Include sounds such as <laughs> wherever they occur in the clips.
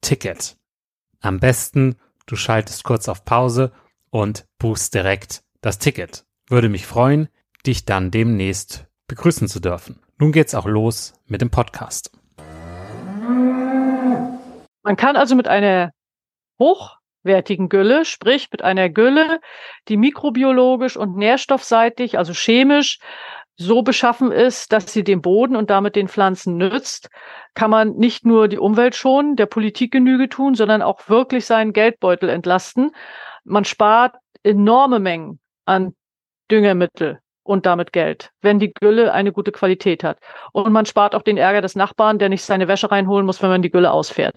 Ticket. Am besten, du schaltest kurz auf Pause und buchst direkt das Ticket. Würde mich freuen, dich dann demnächst begrüßen zu dürfen. Nun geht's auch los mit dem Podcast. Man kann also mit einer hochwertigen Gülle, sprich mit einer Gülle, die mikrobiologisch und nährstoffseitig, also chemisch, so beschaffen ist, dass sie dem Boden und damit den Pflanzen nützt, kann man nicht nur die Umwelt schonen, der Politik Genüge tun, sondern auch wirklich seinen Geldbeutel entlasten. Man spart enorme Mengen an Düngemittel und damit Geld, wenn die Gülle eine gute Qualität hat. Und man spart auch den Ärger des Nachbarn, der nicht seine Wäsche reinholen muss, wenn man die Gülle ausfährt.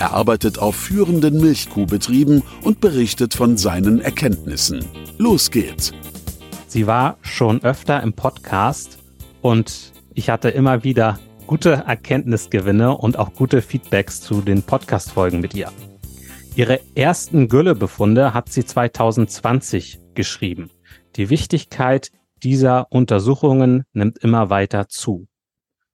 Er arbeitet auf führenden Milchkuhbetrieben und berichtet von seinen Erkenntnissen. Los geht's! Sie war schon öfter im Podcast und ich hatte immer wieder gute Erkenntnisgewinne und auch gute Feedbacks zu den Podcast-Folgen mit ihr. Ihre ersten Güllebefunde hat sie 2020 geschrieben. Die Wichtigkeit dieser Untersuchungen nimmt immer weiter zu.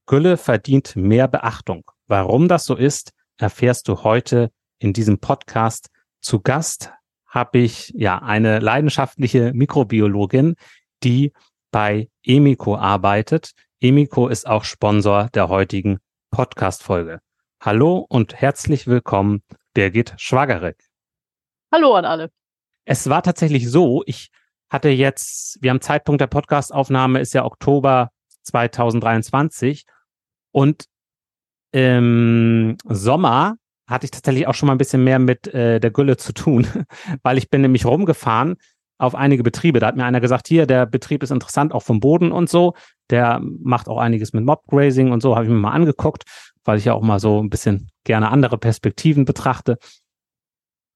Gülle verdient mehr Beachtung. Warum das so ist, erfährst du heute in diesem Podcast. Zu Gast habe ich ja eine leidenschaftliche Mikrobiologin, die bei Emiko arbeitet. Emiko ist auch Sponsor der heutigen Podcast-Folge. Hallo und herzlich willkommen, Birgit Schwagerek. Hallo an alle. Es war tatsächlich so, ich hatte jetzt, wir haben Zeitpunkt der Podcastaufnahme ist ja Oktober 2023 und im Sommer hatte ich tatsächlich auch schon mal ein bisschen mehr mit äh, der Gülle zu tun, <laughs> weil ich bin nämlich rumgefahren auf einige Betriebe. Da hat mir einer gesagt, hier, der Betrieb ist interessant, auch vom Boden und so. Der macht auch einiges mit Mobgrazing und so, habe ich mir mal angeguckt, weil ich ja auch mal so ein bisschen gerne andere Perspektiven betrachte.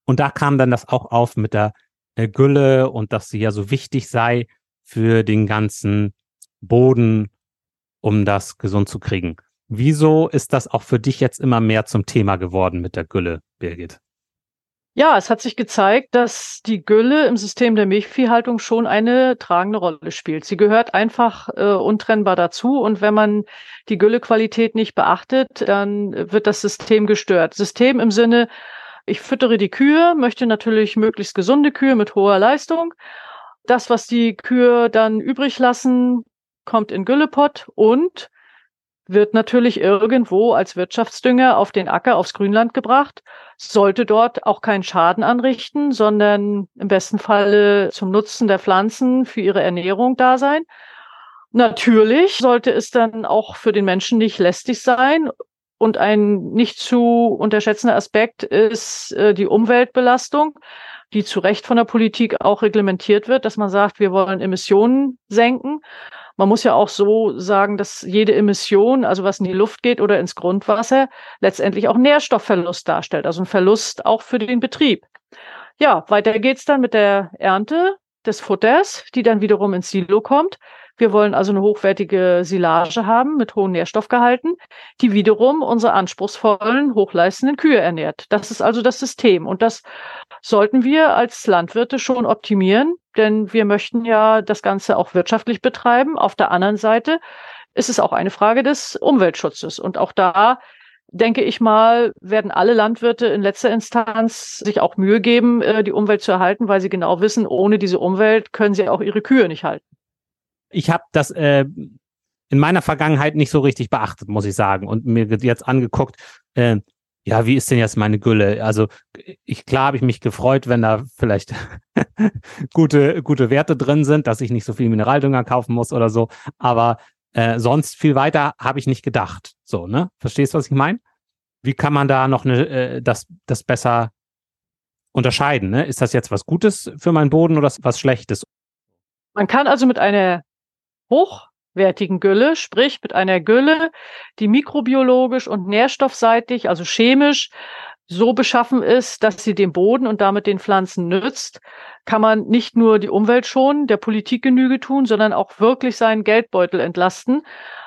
Und da kam dann das auch auf mit der äh, Gülle und dass sie ja so wichtig sei für den ganzen Boden, um das gesund zu kriegen. Wieso ist das auch für dich jetzt immer mehr zum Thema geworden mit der Gülle, Birgit? Ja, es hat sich gezeigt, dass die Gülle im System der Milchviehhaltung schon eine tragende Rolle spielt. Sie gehört einfach äh, untrennbar dazu. Und wenn man die Güllequalität nicht beachtet, dann wird das System gestört. System im Sinne, ich füttere die Kühe, möchte natürlich möglichst gesunde Kühe mit hoher Leistung. Das, was die Kühe dann übrig lassen, kommt in Güllepott und wird natürlich irgendwo als Wirtschaftsdünger auf den Acker, aufs Grünland gebracht, sollte dort auch keinen Schaden anrichten, sondern im besten Falle zum Nutzen der Pflanzen für ihre Ernährung da sein. Natürlich sollte es dann auch für den Menschen nicht lästig sein. Und ein nicht zu unterschätzender Aspekt ist äh, die Umweltbelastung, die zu Recht von der Politik auch reglementiert wird, dass man sagt, wir wollen Emissionen senken. Man muss ja auch so sagen, dass jede Emission, also was in die Luft geht oder ins Grundwasser, letztendlich auch Nährstoffverlust darstellt, also ein Verlust auch für den Betrieb. Ja, weiter geht's dann mit der Ernte des Futters, die dann wiederum ins Silo kommt. Wir wollen also eine hochwertige Silage haben mit hohen Nährstoffgehalten, die wiederum unsere anspruchsvollen, hochleistenden Kühe ernährt. Das ist also das System. Und das sollten wir als Landwirte schon optimieren, denn wir möchten ja das Ganze auch wirtschaftlich betreiben. Auf der anderen Seite ist es auch eine Frage des Umweltschutzes. Und auch da denke ich mal, werden alle Landwirte in letzter Instanz sich auch Mühe geben, äh, die Umwelt zu erhalten, weil sie genau wissen, ohne diese Umwelt können sie auch ihre Kühe nicht halten ich habe das äh, in meiner Vergangenheit nicht so richtig beachtet, muss ich sagen, und mir jetzt angeguckt, äh, ja, wie ist denn jetzt meine Gülle? Also ich klar habe ich mich gefreut, wenn da vielleicht <laughs> gute gute Werte drin sind, dass ich nicht so viel Mineraldünger kaufen muss oder so. Aber äh, sonst viel weiter habe ich nicht gedacht. So, ne? Verstehst du, was ich meine? Wie kann man da noch ne, äh, das das besser unterscheiden? Ne? Ist das jetzt was Gutes für meinen Boden oder was Schlechtes? Man kann also mit einer hochwertigen Gülle, sprich mit einer Gülle, die mikrobiologisch und nährstoffseitig, also chemisch, so beschaffen ist, dass sie dem Boden und damit den Pflanzen nützt, kann man nicht nur die Umwelt schonen, der Politik Genüge tun, sondern auch wirklich seinen Geldbeutel entlasten.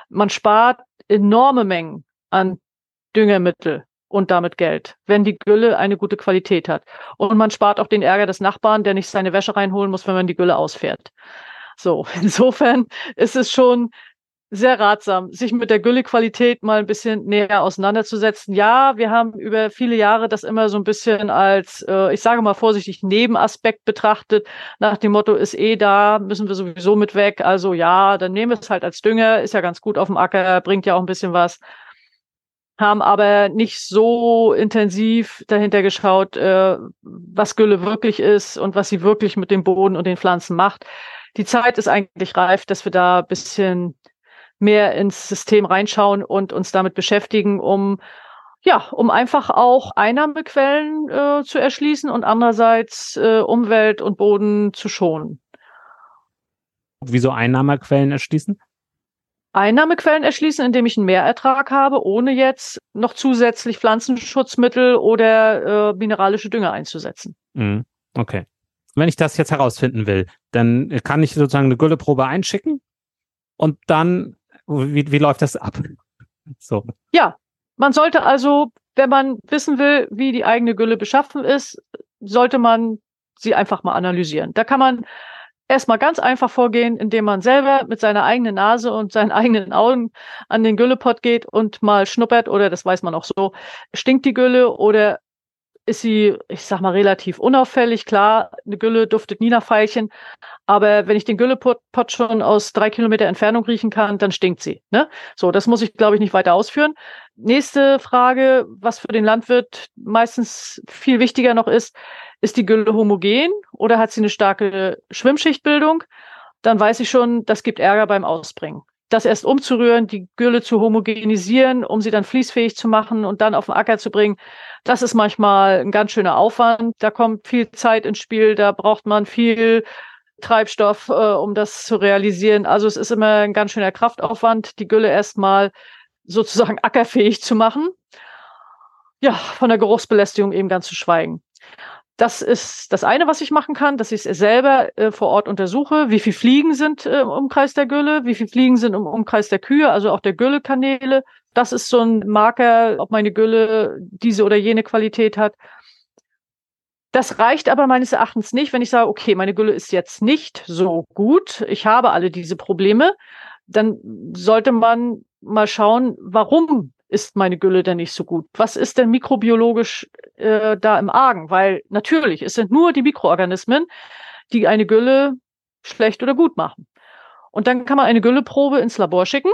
Man spart enorme Mengen an Düngemittel und damit Geld, wenn die Gülle eine gute Qualität hat. Und man spart auch den Ärger des Nachbarn, der nicht seine Wäsche reinholen muss, wenn man die Gülle ausfährt. So, <laughs> insofern ist es schon sehr ratsam, sich mit der Güllequalität mal ein bisschen näher auseinanderzusetzen. Ja, wir haben über viele Jahre das immer so ein bisschen als, äh, ich sage mal vorsichtig, Nebenaspekt betrachtet. Nach dem Motto, ist eh da, müssen wir sowieso mit weg. Also ja, dann nehmen wir es halt als Dünger, ist ja ganz gut auf dem Acker, bringt ja auch ein bisschen was. Haben aber nicht so intensiv dahinter geschaut, äh, was Gülle wirklich ist und was sie wirklich mit dem Boden und den Pflanzen macht die Zeit ist eigentlich reif, dass wir da ein bisschen mehr ins System reinschauen und uns damit beschäftigen, um ja, um einfach auch Einnahmequellen äh, zu erschließen und andererseits äh, Umwelt und Boden zu schonen. Wieso Einnahmequellen erschließen? Einnahmequellen erschließen, indem ich einen Mehrertrag habe, ohne jetzt noch zusätzlich Pflanzenschutzmittel oder äh, mineralische Dünger einzusetzen. Mm, okay wenn ich das jetzt herausfinden will, dann kann ich sozusagen eine Gülleprobe einschicken und dann, wie, wie läuft das ab? So. Ja, man sollte also, wenn man wissen will, wie die eigene Gülle beschaffen ist, sollte man sie einfach mal analysieren. Da kann man erstmal ganz einfach vorgehen, indem man selber mit seiner eigenen Nase und seinen <laughs> eigenen Augen an den Güllepott geht und mal schnuppert oder das weiß man auch so, stinkt die Gülle oder ist sie, ich sag mal, relativ unauffällig. Klar, eine Gülle duftet nie nach Veilchen. Aber wenn ich den Güllepott schon aus drei Kilometer Entfernung riechen kann, dann stinkt sie. Ne? So, das muss ich, glaube ich, nicht weiter ausführen. Nächste Frage, was für den Landwirt meistens viel wichtiger noch ist, ist die Gülle homogen oder hat sie eine starke Schwimmschichtbildung? Dann weiß ich schon, das gibt Ärger beim Ausbringen das erst umzurühren, die Gülle zu homogenisieren, um sie dann fließfähig zu machen und dann auf den Acker zu bringen. Das ist manchmal ein ganz schöner Aufwand. Da kommt viel Zeit ins Spiel, da braucht man viel Treibstoff, äh, um das zu realisieren. Also es ist immer ein ganz schöner Kraftaufwand, die Gülle erstmal sozusagen ackerfähig zu machen. Ja, von der Geruchsbelästigung eben ganz zu schweigen. Das ist das eine, was ich machen kann, dass ich es selber äh, vor Ort untersuche. Wie viele Fliegen sind äh, im Umkreis der Gülle? Wie viele Fliegen sind im Umkreis der Kühe, also auch der Güllekanäle? Das ist so ein Marker, ob meine Gülle diese oder jene Qualität hat. Das reicht aber meines Erachtens nicht, wenn ich sage, okay, meine Gülle ist jetzt nicht so gut, ich habe alle diese Probleme, dann sollte man mal schauen, warum ist meine Gülle denn nicht so gut? Was ist denn mikrobiologisch äh, da im Argen? Weil natürlich, es sind nur die Mikroorganismen, die eine Gülle schlecht oder gut machen. Und dann kann man eine Gülleprobe ins Labor schicken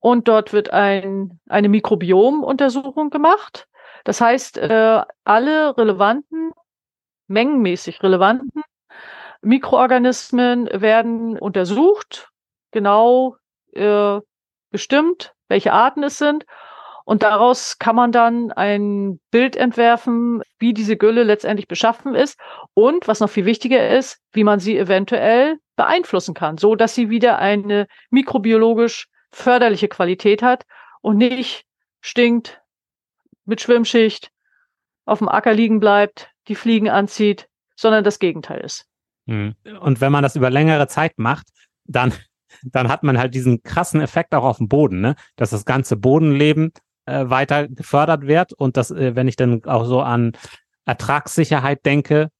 und dort wird ein, eine Mikrobiomuntersuchung gemacht. Das heißt, äh, alle relevanten, mengenmäßig relevanten Mikroorganismen werden untersucht, genau äh, bestimmt, welche Arten es sind. Und daraus kann man dann ein Bild entwerfen, wie diese Gülle letztendlich beschaffen ist und, was noch viel wichtiger ist, wie man sie eventuell beeinflussen kann, so dass sie wieder eine mikrobiologisch förderliche Qualität hat und nicht stinkt, mit Schwimmschicht auf dem Acker liegen bleibt, die Fliegen anzieht, sondern das Gegenteil ist. Hm. Und wenn man das über längere Zeit macht, dann dann hat man halt diesen krassen Effekt auch auf dem Boden, ne? dass das ganze Bodenleben äh, weiter gefördert wird und das, äh, wenn ich dann auch so an Ertragssicherheit denke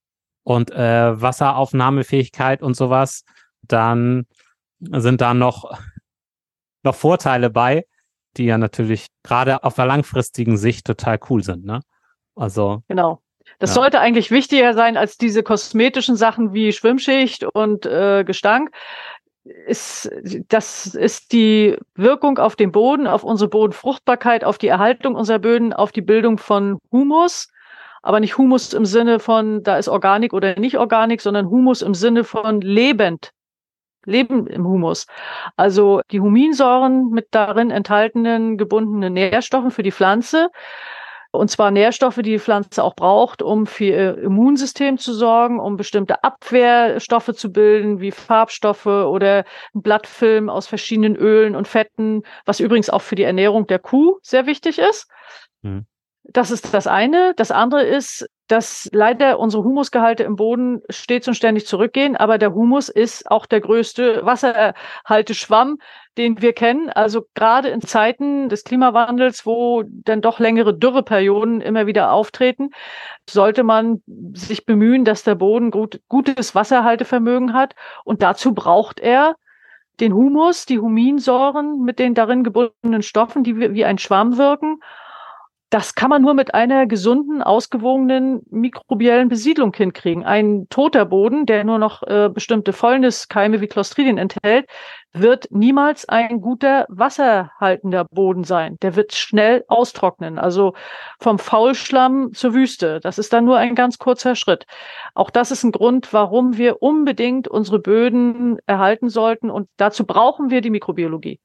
und äh, Wasseraufnahmefähigkeit und sowas, dann sind da noch, noch Vorteile bei, die ja natürlich gerade auf der langfristigen Sicht total cool sind. Ne? Also genau. Das ja. sollte eigentlich wichtiger sein als diese kosmetischen Sachen wie Schwimmschicht und äh, Gestank ist, das ist die Wirkung auf den Boden, auf unsere Bodenfruchtbarkeit, auf die Erhaltung unserer Böden, auf die Bildung von Humus. Aber nicht Humus im Sinne von, da ist Organik oder nicht Organik, sondern Humus im Sinne von lebend. Leben im Humus. Also die Huminsäuren mit darin enthaltenen gebundenen Nährstoffen für die Pflanze und zwar Nährstoffe, die die Pflanze auch braucht, um für ihr Immunsystem zu sorgen, um bestimmte Abwehrstoffe zu bilden, wie Farbstoffe oder Blattfilm aus verschiedenen Ölen und Fetten, was übrigens auch für die Ernährung der Kuh sehr wichtig ist. Mhm. Das ist das eine. Das andere ist, dass leider unsere Humusgehalte im Boden stets und ständig zurückgehen, aber der Humus ist auch der größte Wasserhalteschwamm, den wir kennen. Also gerade in Zeiten des Klimawandels, wo dann doch längere Dürreperioden immer wieder auftreten, sollte man sich bemühen, dass der Boden gut, gutes Wasserhaltevermögen hat. Und dazu braucht er den Humus, die Huminsäuren mit den darin gebundenen Stoffen, die wie ein Schwamm wirken das kann man nur mit einer gesunden, ausgewogenen mikrobiellen Besiedlung hinkriegen. Ein toter Boden, der nur noch äh, bestimmte Fäulniskeime wie Clostridien enthält, wird niemals ein guter wasserhaltender Boden sein. Der wird schnell austrocknen. Also vom Faulschlamm zur Wüste. Das ist dann nur ein ganz kurzer Schritt. Auch das ist ein Grund, warum wir unbedingt unsere Böden erhalten sollten. Und dazu brauchen wir die Mikrobiologie.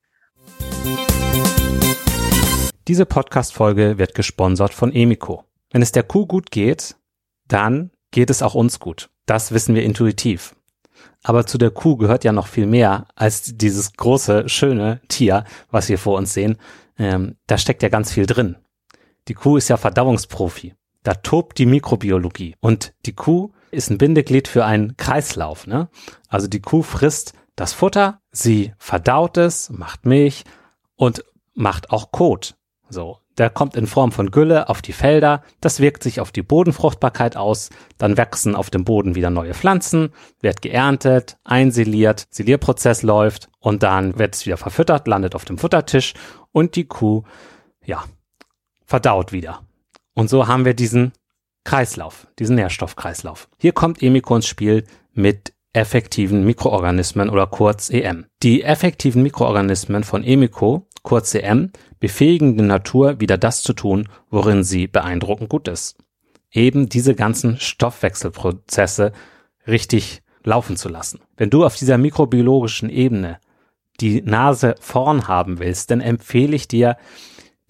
Diese Podcast-Folge wird gesponsert von Emiko. Wenn es der Kuh gut geht, dann geht es auch uns gut. Das wissen wir intuitiv. Aber zu der Kuh gehört ja noch viel mehr als dieses große, schöne Tier, was wir vor uns sehen. Ähm, da steckt ja ganz viel drin. Die Kuh ist ja Verdauungsprofi. Da tobt die Mikrobiologie. Und die Kuh ist ein Bindeglied für einen Kreislauf. Ne? Also die Kuh frisst das Futter, sie verdaut es, macht Milch und macht auch Kot. So, der kommt in Form von Gülle auf die Felder, das wirkt sich auf die Bodenfruchtbarkeit aus, dann wachsen auf dem Boden wieder neue Pflanzen, wird geerntet, einsiliert, Silierprozess läuft und dann wird es wieder verfüttert, landet auf dem Futtertisch und die Kuh, ja, verdaut wieder. Und so haben wir diesen Kreislauf, diesen Nährstoffkreislauf. Hier kommt Emiko ins Spiel mit effektiven Mikroorganismen oder kurz EM. Die effektiven Mikroorganismen von Emiko, kurz EM, befähigen die Natur wieder das zu tun, worin sie beeindruckend gut ist. Eben diese ganzen Stoffwechselprozesse richtig laufen zu lassen. Wenn du auf dieser mikrobiologischen Ebene die Nase vorn haben willst, dann empfehle ich dir,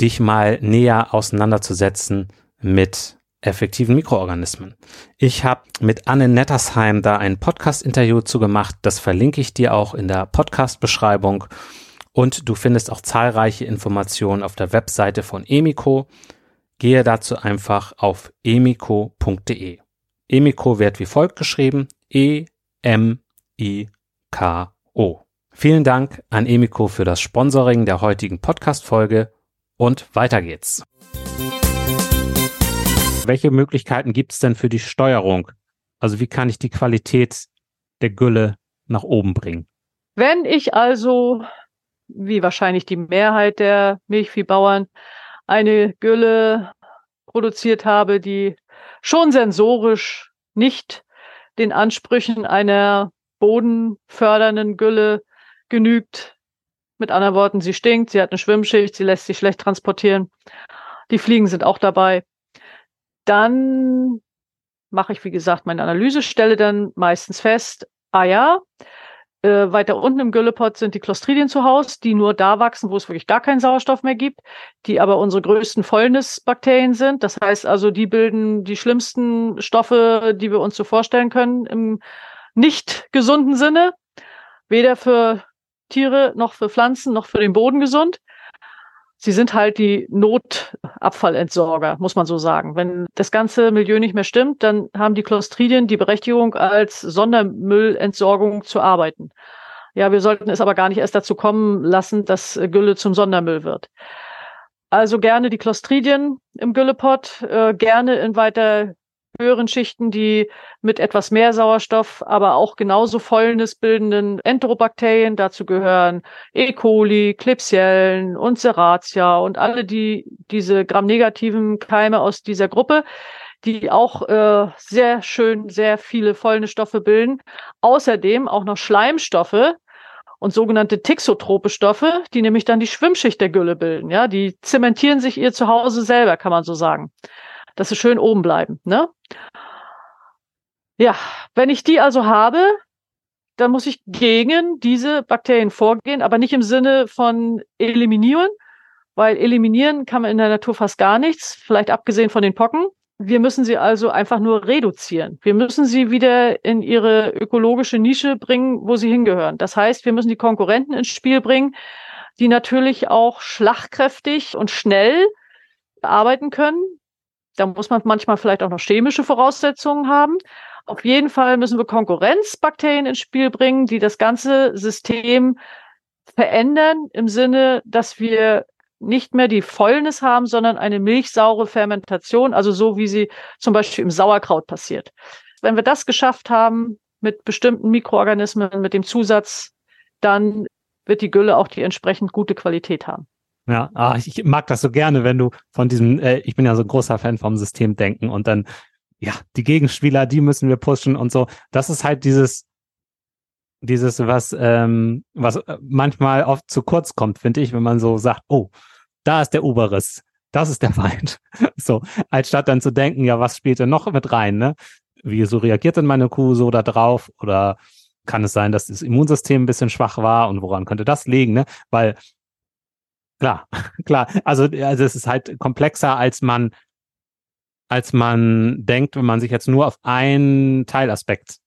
dich mal näher auseinanderzusetzen mit effektiven Mikroorganismen. Ich habe mit Anne Nettersheim da ein Podcast-Interview zu gemacht. Das verlinke ich dir auch in der Podcast-Beschreibung. Und du findest auch zahlreiche Informationen auf der Webseite von Emiko. Gehe dazu einfach auf emiko.de. Emiko wird wie folgt geschrieben. E-M-I-K-O. Vielen Dank an Emiko für das Sponsoring der heutigen Podcast-Folge und weiter geht's. Welche Möglichkeiten gibt es denn für die Steuerung? Also wie kann ich die Qualität der Gülle nach oben bringen? Wenn ich also, wie wahrscheinlich die Mehrheit der Milchviehbauern, eine Gülle produziert habe, die schon sensorisch nicht den Ansprüchen einer bodenfördernden Gülle genügt. Mit anderen Worten, sie stinkt, sie hat eine Schwimmschicht, sie lässt sich schlecht transportieren. Die Fliegen sind auch dabei. Dann mache ich, wie gesagt, meine Analyse, stelle dann meistens fest, ah ja, äh, weiter unten im Güllepot sind die Clostridien zu Hause, die nur da wachsen, wo es wirklich gar keinen Sauerstoff mehr gibt, die aber unsere größten Fäulnisbakterien sind. Das heißt also, die bilden die schlimmsten Stoffe, die wir uns so vorstellen können, im nicht gesunden Sinne. Weder für Tiere noch für Pflanzen noch für den Boden gesund. Sie sind halt die Notabfallentsorger, muss man so sagen. Wenn das ganze Milieu nicht mehr stimmt, dann haben die Clostridien die Berechtigung, als Sondermüllentsorgung zu arbeiten. Ja, wir sollten es aber gar nicht erst dazu kommen lassen, dass Gülle zum Sondermüll wird. Also gerne die Clostridien im Güllepot, äh, gerne in weiter höheren Schichten, die mit etwas mehr Sauerstoff, aber auch genauso Fäulnis bildenden Enterobakterien, dazu gehören E. coli, Klebsiellen und Serratia und alle die, diese gramnegativen Keime aus dieser Gruppe, die auch äh, sehr schön sehr viele Fäulnisstoffe bilden. Außerdem auch noch Schleimstoffe, und sogenannte Tixotrope Stoffe, die nämlich dann die Schwimmschicht der Gülle bilden. Ja, die zementieren sich ihr Zuhause selber, kann man so sagen dass sie schön oben bleiben. Ne? Ja, wenn ich die also habe, dann muss ich gegen diese Bakterien vorgehen, aber nicht im Sinne von eliminieren, weil eliminieren kann man in der Natur fast gar nichts, vielleicht abgesehen von den Pocken. Wir müssen sie also einfach nur reduzieren. Wir müssen sie wieder in ihre ökologische Nische bringen, wo sie hingehören. Das heißt, wir müssen die Konkurrenten ins Spiel bringen, die natürlich auch schlagkräftig und schnell arbeiten können, da muss man manchmal vielleicht auch noch chemische Voraussetzungen haben. Auf jeden Fall müssen wir Konkurrenzbakterien ins Spiel bringen, die das ganze System verändern im Sinne, dass wir nicht mehr die Fäulnis haben, sondern eine milchsaure Fermentation, also so wie sie zum Beispiel im Sauerkraut passiert. Wenn wir das geschafft haben mit bestimmten Mikroorganismen, mit dem Zusatz, dann wird die Gülle auch die entsprechend gute Qualität haben. Ja, ah, ich mag das so gerne, wenn du von diesem, äh, ich bin ja so ein großer Fan vom Systemdenken und dann, ja, die Gegenspieler, die müssen wir pushen und so. Das ist halt dieses, dieses, was, ähm, was äh, manchmal oft zu kurz kommt, finde ich, wenn man so sagt, oh, da ist der Oberes, das ist der <laughs> Feind. so, als statt dann zu denken, ja, was spielt denn noch mit rein, ne? Wie so reagiert denn meine Kuh so da drauf? Oder kann es sein, dass das Immunsystem ein bisschen schwach war und woran könnte das liegen, ne? Weil Klar, <laughs> klar. Also, also es ist halt komplexer, als man, als man denkt, wenn man sich jetzt nur auf einen Teilaspekt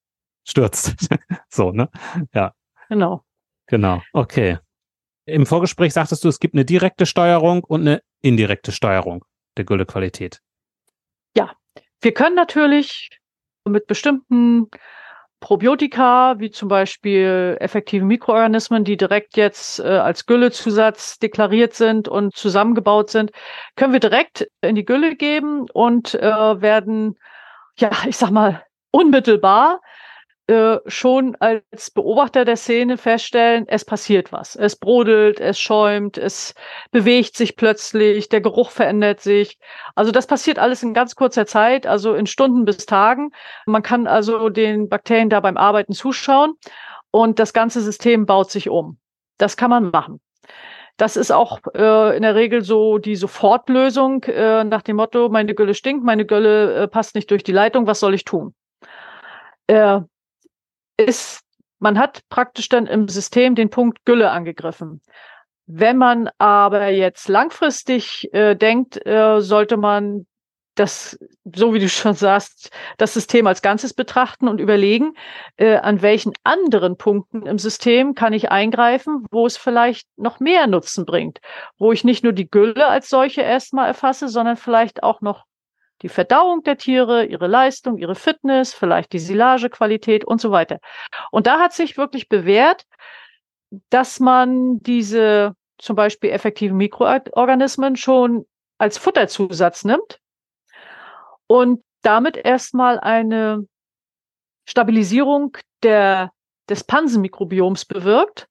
stürzt. <laughs> so, ne? Ja. Genau. Genau. Okay. Im Vorgespräch sagtest du, es gibt eine direkte Steuerung und eine indirekte Steuerung der Güllequalität. Ja, wir können natürlich mit bestimmten Probiotika, wie zum Beispiel effektive Mikroorganismen, die direkt jetzt äh, als Güllezusatz deklariert sind und zusammengebaut sind, können wir direkt in die Gülle geben und äh, werden, ja, ich sag mal, unmittelbar äh, schon als Beobachter der Szene feststellen, es passiert was. Es brodelt, es schäumt, es bewegt sich plötzlich, der Geruch verändert sich. Also das passiert alles in ganz kurzer Zeit, also in Stunden bis Tagen. Man kann also den Bakterien da beim Arbeiten zuschauen und das ganze System baut sich um. Das kann man machen. Das ist auch äh, in der Regel so die Sofortlösung äh, nach dem Motto, meine Gülle stinkt, meine Gülle äh, passt nicht durch die Leitung, was soll ich tun? Äh, ist, man hat praktisch dann im System den Punkt Gülle angegriffen. Wenn man aber jetzt langfristig äh, denkt, äh, sollte man das, so wie du schon sagst, das System als Ganzes betrachten und überlegen, äh, an welchen anderen Punkten im System kann ich eingreifen, wo es vielleicht noch mehr Nutzen bringt, wo ich nicht nur die Gülle als solche erstmal erfasse, sondern vielleicht auch noch die Verdauung der Tiere, ihre Leistung, ihre Fitness, vielleicht die Silagequalität und so weiter. Und da hat sich wirklich bewährt, dass man diese zum Beispiel effektiven Mikroorganismen schon als Futterzusatz nimmt und damit erstmal eine Stabilisierung der, des Pansenmikrobioms bewirkt,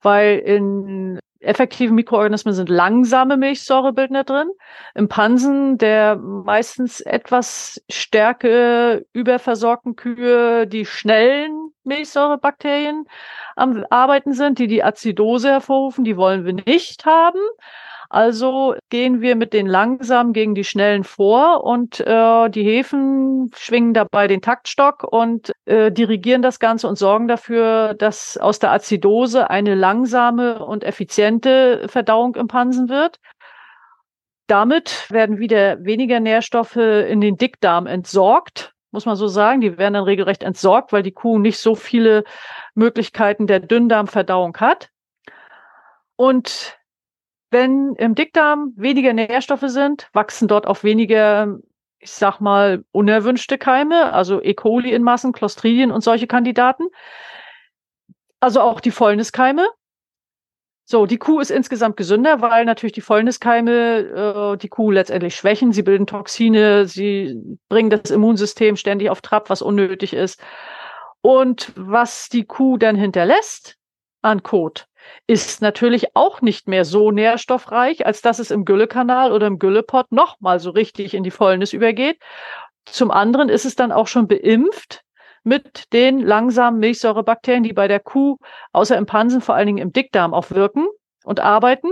weil in effektiven Mikroorganismen sind langsame Milchsäurebildner drin. Im Pansen der meistens etwas stärke überversorgten Kühe die schnellen Milchsäurebakterien am Arbeiten sind, die die Azidose hervorrufen, die wollen wir nicht haben. Also gehen wir mit den langsamen gegen die schnellen vor und äh, die Hefen schwingen dabei den Taktstock und äh, dirigieren das Ganze und sorgen dafür, dass aus der Azidose eine langsame und effiziente Verdauung im Pansen wird. Damit werden wieder weniger Nährstoffe in den Dickdarm entsorgt, muss man so sagen. Die werden dann regelrecht entsorgt, weil die Kuh nicht so viele Möglichkeiten der Dünndarmverdauung hat. Und wenn im Dickdarm weniger Nährstoffe sind, wachsen dort auch weniger, ich sag mal, unerwünschte Keime, also E. coli in Massen, Clostridien und solche Kandidaten. Also auch die Fäulniskeime. So, die Kuh ist insgesamt gesünder, weil natürlich die Fäulniskeime äh, die Kuh letztendlich schwächen. Sie bilden Toxine, sie bringen das Immunsystem ständig auf Trab, was unnötig ist. Und was die Kuh dann hinterlässt an Kot, ist natürlich auch nicht mehr so nährstoffreich, als dass es im Güllekanal oder im Güllepot nochmal so richtig in die Fäulnis übergeht. Zum anderen ist es dann auch schon beimpft mit den langsamen Milchsäurebakterien, die bei der Kuh außer im Pansen vor allen Dingen im Dickdarm auch wirken und arbeiten.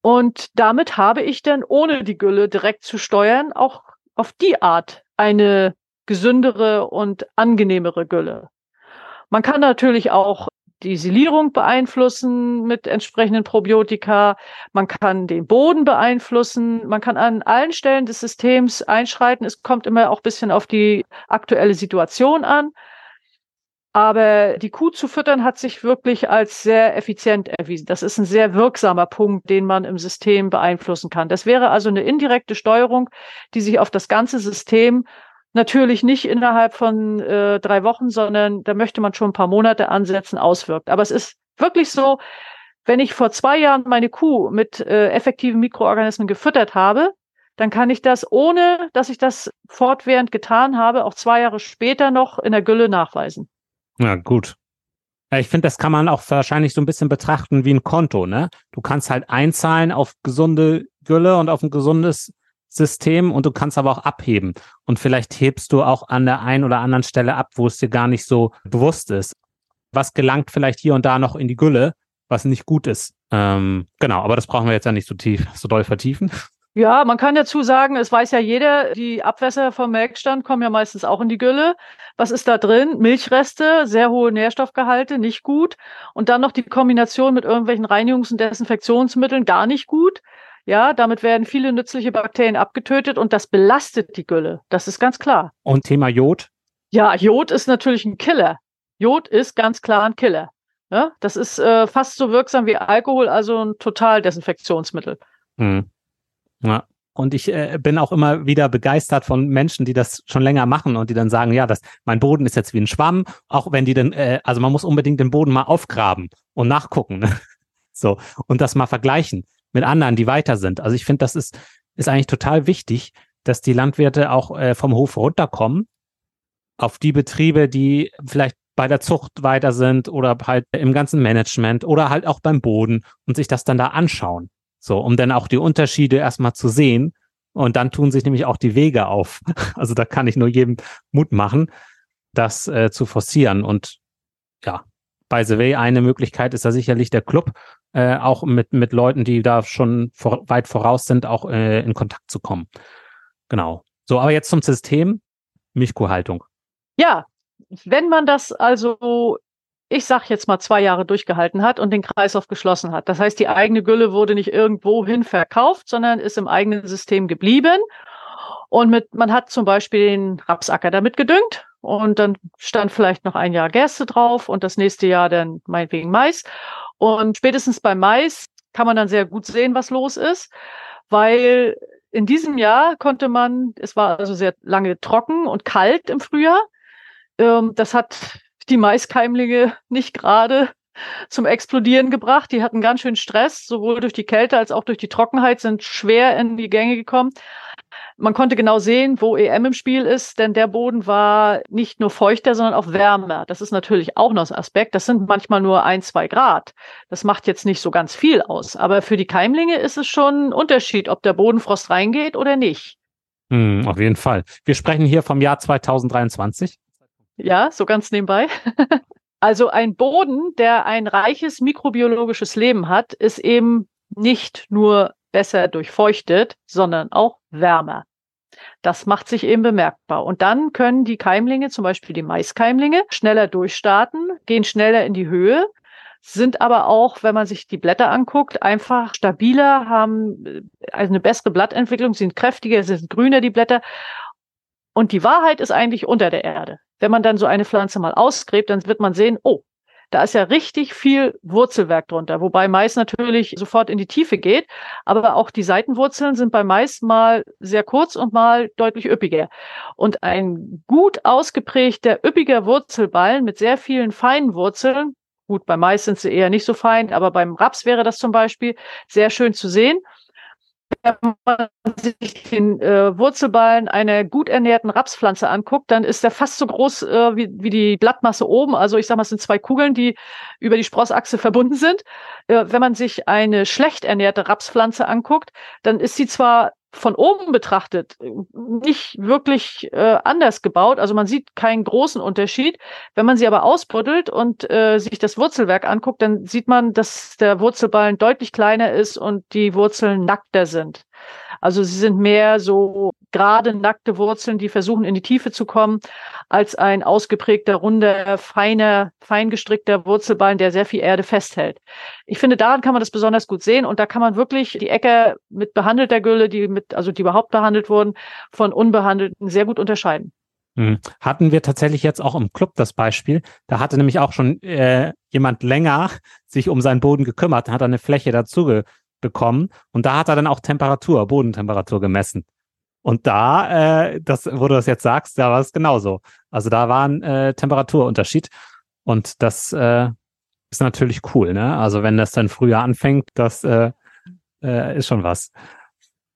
Und damit habe ich dann, ohne die Gülle direkt zu steuern, auch auf die Art eine gesündere und angenehmere Gülle. Man kann natürlich auch die Silierung beeinflussen mit entsprechenden Probiotika. Man kann den Boden beeinflussen. Man kann an allen Stellen des Systems einschreiten. Es kommt immer auch ein bisschen auf die aktuelle Situation an. Aber die Kuh zu füttern hat sich wirklich als sehr effizient erwiesen. Das ist ein sehr wirksamer Punkt, den man im System beeinflussen kann. Das wäre also eine indirekte Steuerung, die sich auf das ganze System natürlich nicht innerhalb von äh, drei Wochen, sondern da möchte man schon ein paar Monate ansetzen, auswirkt. Aber es ist wirklich so, wenn ich vor zwei Jahren meine Kuh mit äh, effektiven Mikroorganismen gefüttert habe, dann kann ich das, ohne dass ich das fortwährend getan habe, auch zwei Jahre später noch in der Gülle nachweisen. Ja, gut. Ich finde, das kann man auch wahrscheinlich so ein bisschen betrachten wie ein Konto, ne? Du kannst halt einzahlen auf gesunde Gülle und auf ein gesundes System und du kannst aber auch abheben. Und vielleicht hebst du auch an der einen oder anderen Stelle ab, wo es dir gar nicht so bewusst ist. Was gelangt vielleicht hier und da noch in die Gülle, was nicht gut ist. Ähm, genau, aber das brauchen wir jetzt ja nicht so tief, so doll vertiefen. Ja, man kann dazu sagen, es weiß ja jeder, die Abwässer vom Melkstand kommen ja meistens auch in die Gülle. Was ist da drin? Milchreste, sehr hohe Nährstoffgehalte, nicht gut. Und dann noch die Kombination mit irgendwelchen Reinigungs- und Desinfektionsmitteln, gar nicht gut. Ja, damit werden viele nützliche Bakterien abgetötet und das belastet die Gülle. Das ist ganz klar. Und Thema Jod? Ja, Jod ist natürlich ein Killer. Jod ist ganz klar ein Killer. Ja, das ist äh, fast so wirksam wie Alkohol, also ein Totaldesinfektionsmittel. Hm. Ja. Und ich äh, bin auch immer wieder begeistert von Menschen, die das schon länger machen und die dann sagen, ja, das, mein Boden ist jetzt wie ein Schwamm, auch wenn die dann, äh, also man muss unbedingt den Boden mal aufgraben und nachgucken. Ne? <laughs> So, und das mal vergleichen mit anderen, die weiter sind. Also ich finde, das ist, ist eigentlich total wichtig, dass die Landwirte auch äh, vom Hof runterkommen auf die Betriebe, die vielleicht bei der Zucht weiter sind oder halt im ganzen Management oder halt auch beim Boden und sich das dann da anschauen. So, um dann auch die Unterschiede erstmal zu sehen. Und dann tun sich nämlich auch die Wege auf. <laughs> Also da kann ich nur jedem Mut machen, das äh, zu forcieren. Und ja, by the way, eine Möglichkeit ist da sicherlich der Club, äh, auch mit, mit Leuten, die da schon vor, weit voraus sind, auch äh, in Kontakt zu kommen. Genau. So, aber jetzt zum System Milchkuhhaltung. Ja, wenn man das also, ich sag jetzt mal zwei Jahre durchgehalten hat und den Kreislauf geschlossen hat. Das heißt, die eigene Gülle wurde nicht irgendwohin verkauft, sondern ist im eigenen System geblieben. Und mit, man hat zum Beispiel den Rapsacker damit gedüngt und dann stand vielleicht noch ein Jahr Gerste drauf und das nächste Jahr dann meinetwegen Mais. Und spätestens beim Mais kann man dann sehr gut sehen, was los ist, weil in diesem Jahr konnte man, es war also sehr lange trocken und kalt im Frühjahr. Ähm, das hat die Maiskeimlinge nicht gerade zum Explodieren gebracht. Die hatten ganz schön Stress, sowohl durch die Kälte als auch durch die Trockenheit, sind schwer in die Gänge gekommen. Man konnte genau sehen, wo EM im Spiel ist, denn der Boden war nicht nur feuchter, sondern auch wärmer. Das ist natürlich auch noch ein Aspekt. Das sind manchmal nur ein, zwei Grad. Das macht jetzt nicht so ganz viel aus. Aber für die Keimlinge ist es schon ein Unterschied, ob der Bodenfrost reingeht oder nicht. Hm, auf jeden Fall. Wir sprechen hier vom Jahr 2023. Ja, so ganz nebenbei. <laughs> Also ein Boden, der ein reiches mikrobiologisches Leben hat, ist eben nicht nur besser durchfeuchtet, sondern auch wärmer. Das macht sich eben bemerkbar. Und dann können die Keimlinge, zum Beispiel die Maiskeimlinge, schneller durchstarten, gehen schneller in die Höhe, sind aber auch, wenn man sich die Blätter anguckt, einfach stabiler, haben also eine bessere Blattentwicklung, sind kräftiger, sind grüner die Blätter. Und die Wahrheit ist eigentlich unter der Erde. Wenn man dann so eine Pflanze mal ausgräbt, dann wird man sehen, oh, da ist ja richtig viel Wurzelwerk drunter, wobei Mais natürlich sofort in die Tiefe geht, aber auch die Seitenwurzeln sind bei Mais mal sehr kurz und mal deutlich üppiger. Und ein gut ausgeprägter, üppiger Wurzelballen mit sehr vielen feinen Wurzeln, gut, bei Mais sind sie eher nicht so fein, aber beim Raps wäre das zum Beispiel sehr schön zu sehen wenn man sich den äh, Wurzelballen einer gut ernährten Rapspflanze anguckt, dann ist der fast so groß äh, wie, wie die Blattmasse oben. Also ich sage mal, es sind zwei Kugeln, die über die Sprossachse verbunden sind. Äh, wenn man sich eine schlecht ernährte Rapspflanze anguckt, dann ist sie zwar von oben betrachtet nicht wirklich äh, anders gebaut. Also man sieht keinen großen Unterschied. Wenn man sie aber ausbuddelt und äh, sich das Wurzelwerk anguckt, dann sieht man, dass der Wurzelballen deutlich kleiner ist und die Wurzeln nackter sind. Also sie sind mehr so gerade nackte Wurzeln, die versuchen in die Tiefe zu kommen, als ein ausgeprägter, runder, feiner, feingestrickter Wurzelballen, der sehr viel Erde festhält. Ich finde, daran kann man das besonders gut sehen und da kann man wirklich die Äcker mit behandelter Gülle, die mit, also die überhaupt behandelt wurden, von unbehandelten sehr gut unterscheiden. Hm. Hatten wir tatsächlich jetzt auch im Club das Beispiel. Da hatte nämlich auch schon äh, jemand länger sich um seinen Boden gekümmert, hat eine Fläche dazu bekommen und da hat er dann auch Temperatur, Bodentemperatur gemessen. Und da, äh, das, wo du das jetzt sagst, da war es genauso. Also da war ein äh, Temperaturunterschied und das äh, ist natürlich cool, ne? Also wenn das dann früher anfängt, das äh, äh, ist schon was.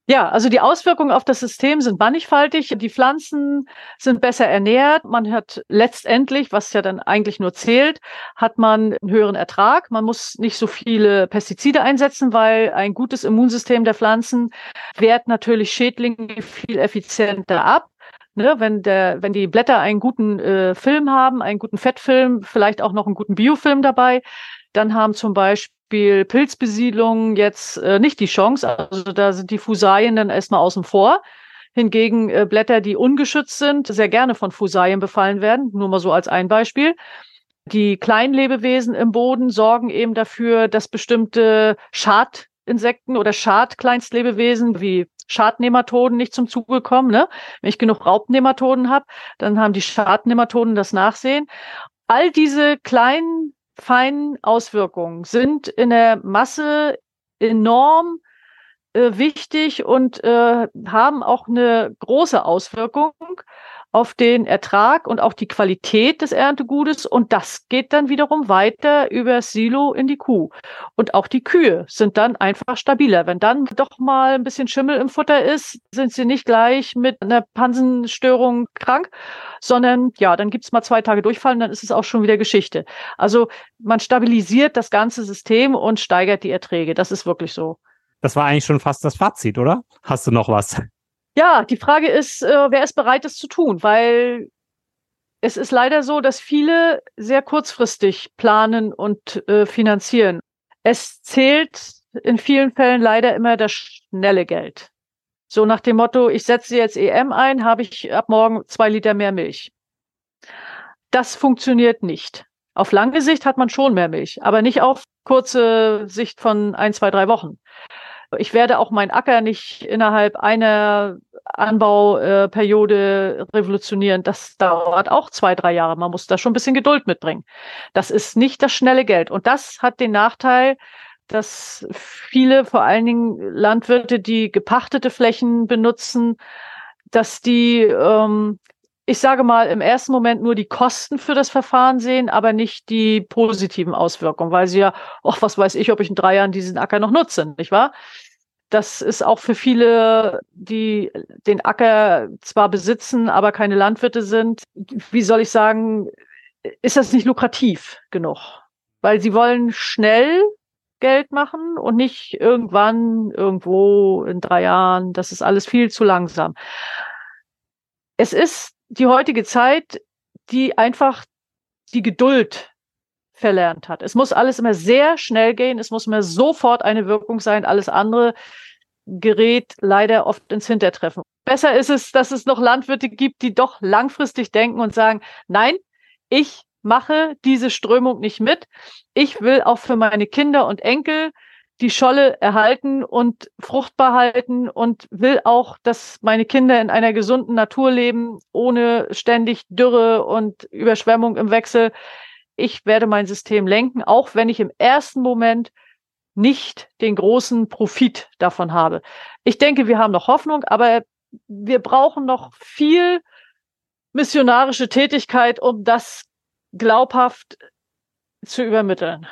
Ja, also die Auswirkungen auf das System sind mannigfaltig. Die Pflanzen sind besser ernährt. Man hat letztendlich, was ja dann eigentlich nur zählt, hat man einen höheren Ertrag. Man muss nicht so viele Pestizide einsetzen, weil ein gutes Immunsystem der Pflanzen wehrt natürlich Schädlinge viel effizienter ab. Ne, wenn der, wenn die Blätter einen guten äh, Film haben, einen guten Fettfilm, vielleicht auch noch einen guten Biofilm dabei, dann haben zum Beispiel Beispiel Pilzbesiedlung jetzt äh, nicht die Chance. Also da sind die Fusalien dann erstmal außen vor. Hingegen äh, Blätter, die ungeschützt sind, sehr gerne von Fusalien befallen werden. Nur mal so als ein Beispiel. Die Kleinlebewesen im Boden sorgen eben dafür, dass bestimmte Schadinsekten oder Schadkleinstlebewesen wie Schadnematoden nicht zum Zuge kommen. Ne? Wenn ich genug Raubnematoden habe, dann haben die Schadnematoden das Nachsehen. All diese kleinen feinen Auswirkungen sind in der Masse enorm äh, wichtig und äh, haben auch eine große Auswirkung auf den Ertrag und auch die Qualität des Erntegutes. Und das geht dann wiederum weiter über Silo in die Kuh. Und auch die Kühe sind dann einfach stabiler. Wenn dann doch mal ein bisschen Schimmel im Futter ist, sind sie nicht gleich mit einer Pansenstörung krank, sondern ja, dann gibt's mal zwei Tage Durchfallen, dann ist es auch schon wieder Geschichte. Also man stabilisiert das ganze System und steigert die Erträge. Das ist wirklich so. Das war eigentlich schon fast das Fazit, oder? Hast du noch was? Ja, die Frage ist, äh, wer ist bereit, das zu tun? Weil es ist leider so, dass viele sehr kurzfristig planen und äh, finanzieren. Es zählt in vielen Fällen leider immer das schnelle Geld. So nach dem Motto, ich setze jetzt EM ein, habe ich ab morgen zwei Liter mehr Milch. Das funktioniert nicht. Auf lange Sicht hat man schon mehr Milch, aber nicht auf kurze Sicht von ein, zwei, drei Wochen. Ich werde auch meinen Acker nicht innerhalb einer Anbauperiode revolutionieren. Das dauert auch zwei, drei Jahre. Man muss da schon ein bisschen Geduld mitbringen. Das ist nicht das schnelle Geld. Und das hat den Nachteil, dass viele, vor allen Dingen Landwirte, die gepachtete Flächen benutzen, dass die, ähm, ich sage mal, im ersten Moment nur die Kosten für das Verfahren sehen, aber nicht die positiven Auswirkungen, weil sie ja, ach, was weiß ich, ob ich in drei Jahren diesen Acker noch nutze, nicht wahr? Das ist auch für viele, die den Acker zwar besitzen, aber keine Landwirte sind, wie soll ich sagen, ist das nicht lukrativ genug? Weil sie wollen schnell Geld machen und nicht irgendwann, irgendwo in drei Jahren. Das ist alles viel zu langsam. Es ist die heutige Zeit, die einfach die Geduld verlernt hat. Es muss alles immer sehr schnell gehen, es muss immer sofort eine Wirkung sein, alles andere gerät leider oft ins Hintertreffen. Besser ist es, dass es noch Landwirte gibt, die doch langfristig denken und sagen, nein, ich mache diese Strömung nicht mit. Ich will auch für meine Kinder und Enkel die Scholle erhalten und fruchtbar halten und will auch, dass meine Kinder in einer gesunden Natur leben, ohne ständig Dürre und Überschwemmung im Wechsel. Ich werde mein System lenken, auch wenn ich im ersten Moment nicht den großen Profit davon habe. Ich denke, wir haben noch Hoffnung, aber wir brauchen noch viel missionarische Tätigkeit, um das glaubhaft zu übermitteln.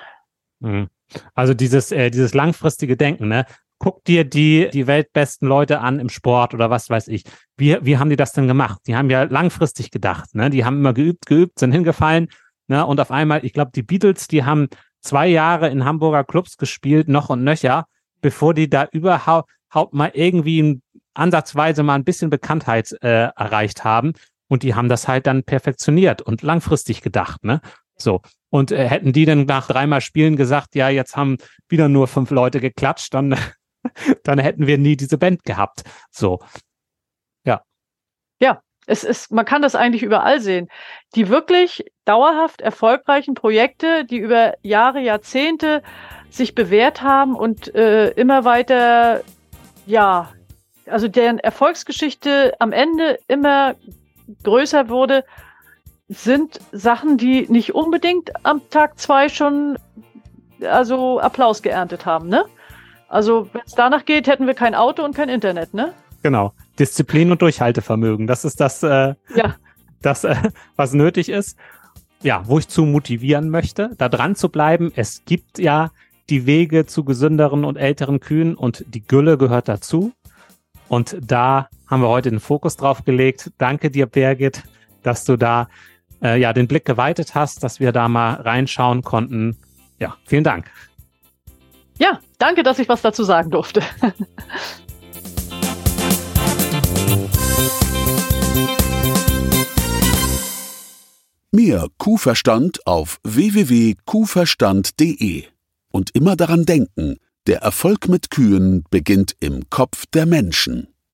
Mhm. Also dieses, äh, dieses langfristige Denken, ne? Guck dir die, die weltbesten Leute an im Sport oder was weiß ich. Wie, wie haben die das denn gemacht? Die haben ja langfristig gedacht, ne? Die haben immer geübt, geübt, sind hingefallen, ne? Und auf einmal, ich glaube, die Beatles, die haben zwei Jahre in Hamburger Clubs gespielt, noch und nöcher, bevor die da überhaupt mal irgendwie ansatzweise mal ein bisschen Bekanntheit äh, erreicht haben. Und die haben das halt dann perfektioniert und langfristig gedacht, ne? So. Und äh, hätten die dann nach dreimal Spielen gesagt, ja, jetzt haben wieder nur fünf Leute geklatscht, dann, <laughs> dann hätten wir nie diese Band gehabt. So. Ja. Ja, es ist, man kann das eigentlich überall sehen. Die wirklich dauerhaft erfolgreichen Projekte, die über Jahre, Jahrzehnte sich bewährt haben und äh, immer weiter, ja, also deren Erfolgsgeschichte am Ende immer größer wurde, sind Sachen, die nicht unbedingt am Tag zwei schon also Applaus geerntet haben, ne? Also, wenn es danach geht, hätten wir kein Auto und kein Internet, ne? Genau. Disziplin und Durchhaltevermögen. Das ist das, äh, ja. <laughs> das äh, was nötig ist. Ja, wo ich zu motivieren möchte, da dran zu bleiben. Es gibt ja die Wege zu gesünderen und älteren Kühen und die Gülle gehört dazu. Und da haben wir heute den Fokus drauf gelegt. Danke dir, Birgit, dass du da äh, ja den Blick geweitet hast, dass wir da mal reinschauen konnten. Ja, vielen Dank. Ja, danke, dass ich was dazu sagen durfte. <laughs> Mehr Kuhverstand auf www.kuhverstand.de. Und immer daran denken, der Erfolg mit Kühen beginnt im Kopf der Menschen.